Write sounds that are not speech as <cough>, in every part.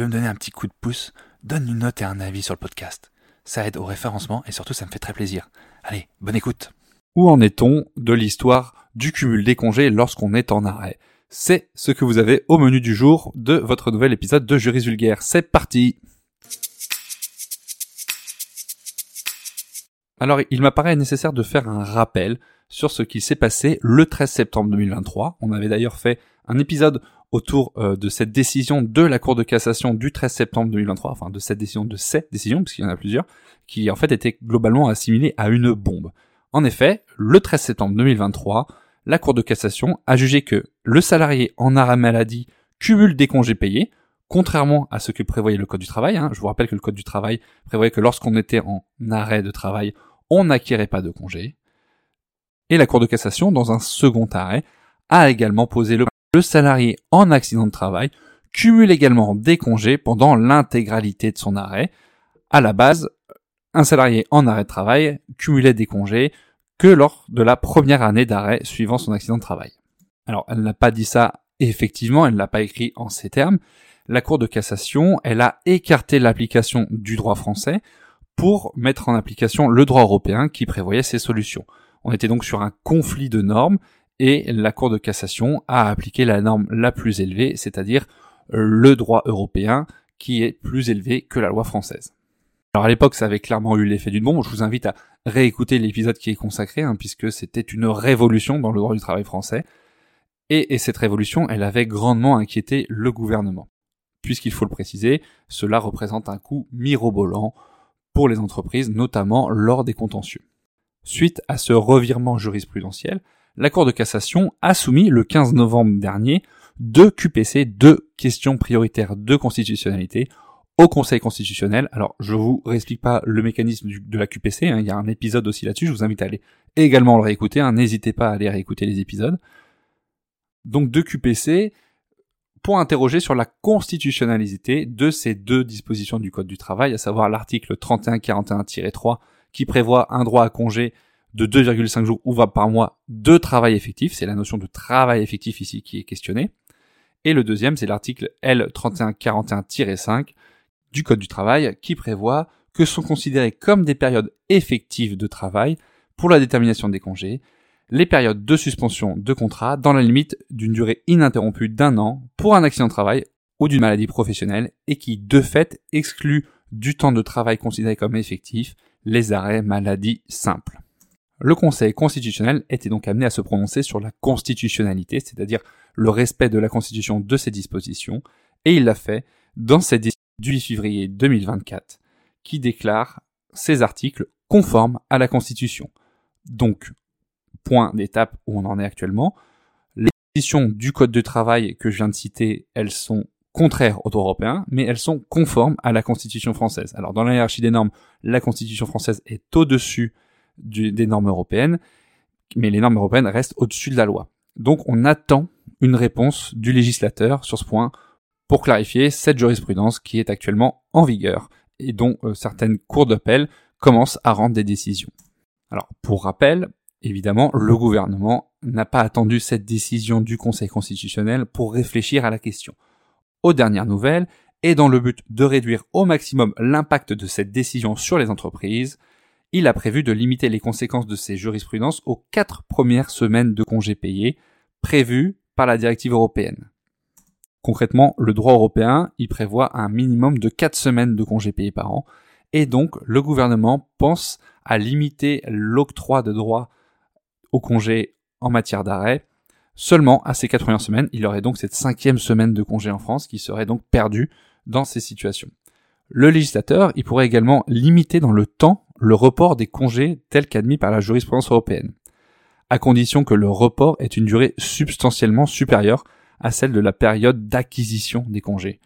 Veux me donner un petit coup de pouce, donne une note et un avis sur le podcast. Ça aide au référencement et surtout ça me fait très plaisir. Allez, bonne écoute. Où en est-on de l'histoire du cumul des congés lorsqu'on est en arrêt? C'est ce que vous avez au menu du jour de votre nouvel épisode de Juris Vulgaire. C'est parti Alors, il m'apparaît nécessaire de faire un rappel sur ce qui s'est passé le 13 septembre 2023. On avait d'ailleurs fait un épisode autour euh, de cette décision de la Cour de cassation du 13 septembre 2023, enfin de cette décision, de cette décision, puisqu'il y en a plusieurs, qui en fait était globalement assimilée à une bombe. En effet, le 13 septembre 2023, la Cour de cassation a jugé que le salarié en arrêt maladie cumule des congés payés, contrairement à ce que prévoyait le Code du travail. Hein. Je vous rappelle que le Code du travail prévoyait que lorsqu'on était en arrêt de travail, on n'acquirait pas de congés. Et la Cour de cassation, dans un second arrêt, a également posé le le salarié en accident de travail cumule également des congés pendant l'intégralité de son arrêt. À la base, un salarié en arrêt de travail cumulait des congés que lors de la première année d'arrêt suivant son accident de travail. Alors, elle n'a pas dit ça effectivement, elle ne l'a pas écrit en ces termes. La Cour de cassation, elle a écarté l'application du droit français pour mettre en application le droit européen qui prévoyait ces solutions. On était donc sur un conflit de normes et la Cour de cassation a appliqué la norme la plus élevée, c'est-à-dire le droit européen qui est plus élevé que la loi française. Alors à l'époque, ça avait clairement eu l'effet d'une bombe. Je vous invite à réécouter l'épisode qui est consacré, hein, puisque c'était une révolution dans le droit du travail français. Et, cette révolution, elle avait grandement inquiété le gouvernement. Puisqu'il faut le préciser, cela représente un coût mirobolant pour les entreprises, notamment lors des contentieux. Suite à ce revirement jurisprudentiel, la Cour de cassation a soumis le 15 novembre dernier deux QPC, deux questions prioritaires de constitutionnalité au Conseil constitutionnel. Alors, je vous réexplique pas le mécanisme de la QPC, hein, il y a un épisode aussi là-dessus, je vous invite à aller également le réécouter, hein, n'hésitez pas à aller réécouter les épisodes. Donc deux QPC pour interroger sur la constitutionnalité de ces deux dispositions du Code du travail, à savoir l'article 3141-3 qui prévoit un droit à congé de 2,5 jours ouvrables par mois de travail effectif. C'est la notion de travail effectif ici qui est questionnée. Et le deuxième, c'est l'article L3141-5 du Code du travail qui prévoit que sont considérées comme des périodes effectives de travail pour la détermination des congés les périodes de suspension de contrat dans la limite d'une durée ininterrompue d'un an pour un accident de travail ou d'une maladie professionnelle et qui de fait exclut du temps de travail considéré comme effectif les arrêts maladie simples. Le Conseil constitutionnel était donc amené à se prononcer sur la constitutionnalité, c'est-à-dire le respect de la Constitution de ces dispositions, et il l'a fait dans cette décision du 8 février 2024, qui déclare ces articles conformes à la Constitution. Donc, point d'étape où on en est actuellement, les dispositions du Code de travail que je viens de citer, elles sont contraires au droit européen, mais elles sont conformes à la Constitution française. Alors, dans la des normes, la Constitution française est au-dessus des normes européennes, mais les normes européennes restent au-dessus de la loi. Donc on attend une réponse du législateur sur ce point pour clarifier cette jurisprudence qui est actuellement en vigueur et dont euh, certaines cours d'appel commencent à rendre des décisions. Alors pour rappel, évidemment, le gouvernement n'a pas attendu cette décision du Conseil constitutionnel pour réfléchir à la question. Aux dernières nouvelles, et dans le but de réduire au maximum l'impact de cette décision sur les entreprises, il a prévu de limiter les conséquences de ces jurisprudences aux quatre premières semaines de congés payés prévues par la directive européenne. Concrètement, le droit européen y prévoit un minimum de quatre semaines de congés payés par an, et donc le gouvernement pense à limiter l'octroi de droits au congé en matière d'arrêt seulement à ces quatre premières semaines. Il aurait donc cette cinquième semaine de congé en France qui serait donc perdue dans ces situations. Le législateur, il pourrait également limiter dans le temps le report des congés tel qu'admis par la jurisprudence européenne. à condition que le report ait une durée substantiellement supérieure à celle de la période d'acquisition des congés.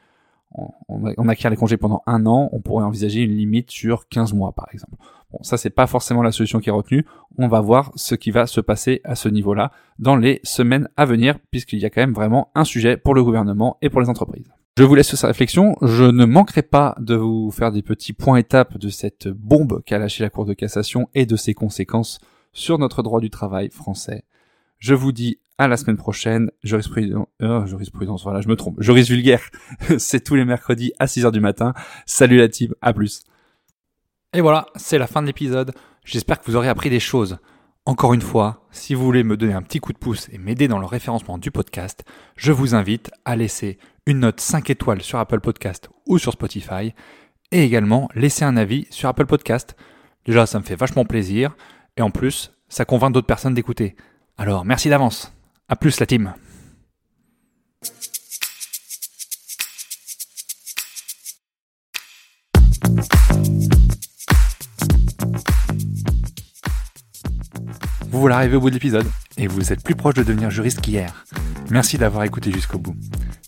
On, acquiert les congés pendant un an, on pourrait envisager une limite sur 15 mois par exemple. Bon, ça c'est pas forcément la solution qui est retenue. On va voir ce qui va se passer à ce niveau-là dans les semaines à venir, puisqu'il y a quand même vraiment un sujet pour le gouvernement et pour les entreprises. Je vous laisse sur sa réflexion. Je ne manquerai pas de vous faire des petits points étapes de cette bombe qu'a lâché la Cour de cassation et de ses conséquences sur notre droit du travail français. Je vous dis à la semaine prochaine. Jurisprudence, euh, jurisprudence, voilà, je me trompe. Juris vulgaire, <laughs> c'est tous les mercredis à 6h du matin. Salut la team, à plus. Et voilà, c'est la fin de l'épisode. J'espère que vous aurez appris des choses. Encore une fois, si vous voulez me donner un petit coup de pouce et m'aider dans le référencement du podcast, je vous invite à laisser une note 5 étoiles sur Apple Podcast ou sur Spotify et également laisser un avis sur Apple Podcast. Déjà, ça me fait vachement plaisir et en plus, ça convainc d'autres personnes d'écouter. Alors, merci d'avance. À plus la team. Vous voilà arrivé au bout de l'épisode et vous êtes plus proche de devenir juriste qu'hier. Merci d'avoir écouté jusqu'au bout.